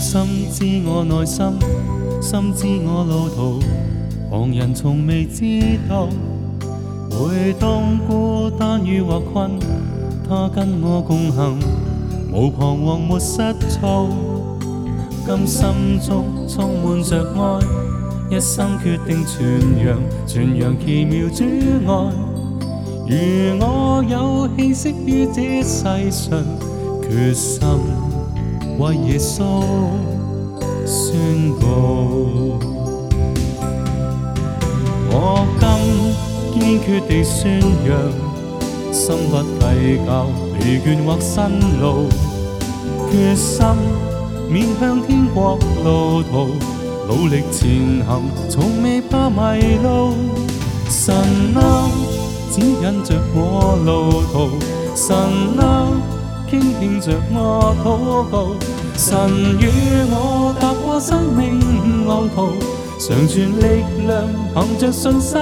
深知我内心，深知我路途，旁人从未知道。每当孤单与或困，他跟我共行，无彷徨没失措。今心中充满着爱，一生决定传扬，传扬奇妙主爱。如我有气息于这世上，决心。為耶穌宣告。我今堅決地宣揚，心不計較疲倦或辛勞，決心面向天國路途，努力前行，從未怕迷路。神啊，指引着我路途，神啊。倾听着我祷告，神与我踏过生命浪涛，常存力量，凭着信心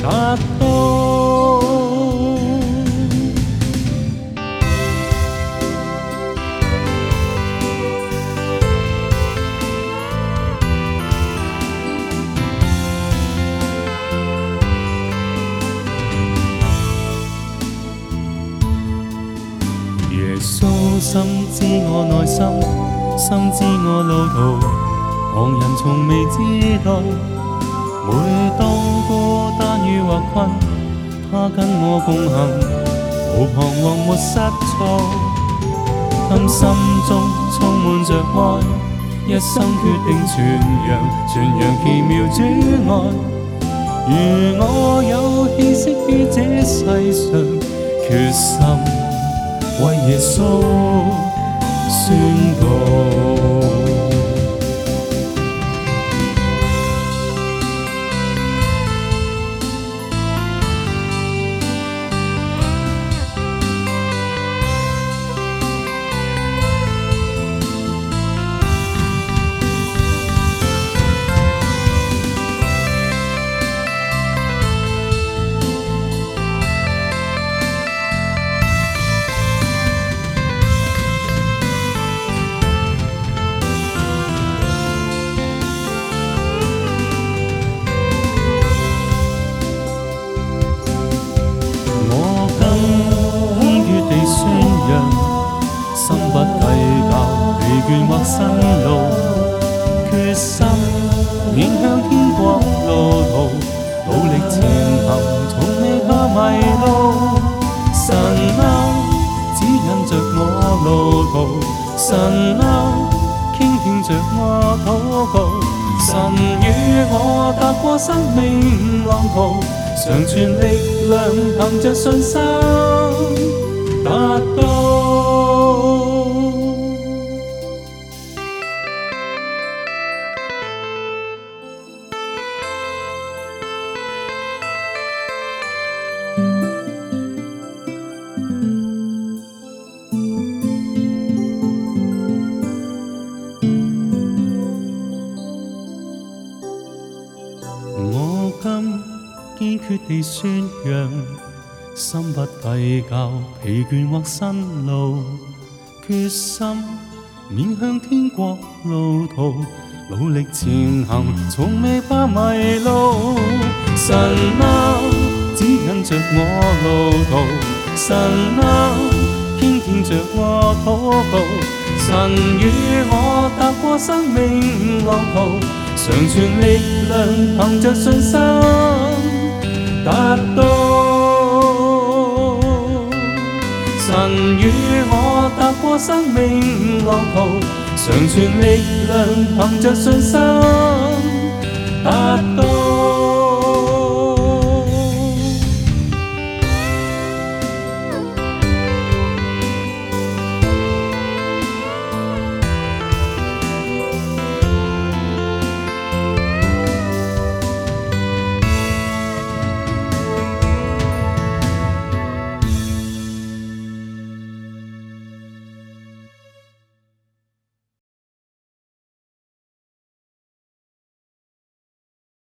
达到。耶稣深知我内心，深知我路途，旁人从未知道。每当孤单与或困，他跟我共行，无彷徨没失措。心心中充满着爱，一生决定传扬，传扬奇妙主爱。如我有气息于这世上，决心。为耶稣宣告。倦或新路，決心影響天國路途，努力前行，從未怕迷路。神啊，指引着我路途，神啊，傾聽着我禱告，神與我踏過生命浪途，常存力量，憑着信心達到。決地宣揚，心不計較疲倦或辛勞，決心面向天國路途，努力前行，從未怕迷路。神啊，指引着我路途，神啊，牽引着我禱告。神與我踏過生命浪途，常存力量，憑着信心。达到，神与我踏过生命路途，常存力量，凭着信心，达到。